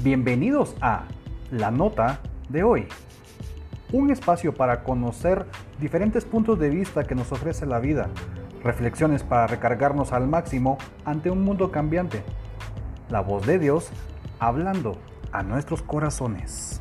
Bienvenidos a La Nota de hoy, un espacio para conocer diferentes puntos de vista que nos ofrece la vida, reflexiones para recargarnos al máximo ante un mundo cambiante. La voz de Dios hablando a nuestros corazones.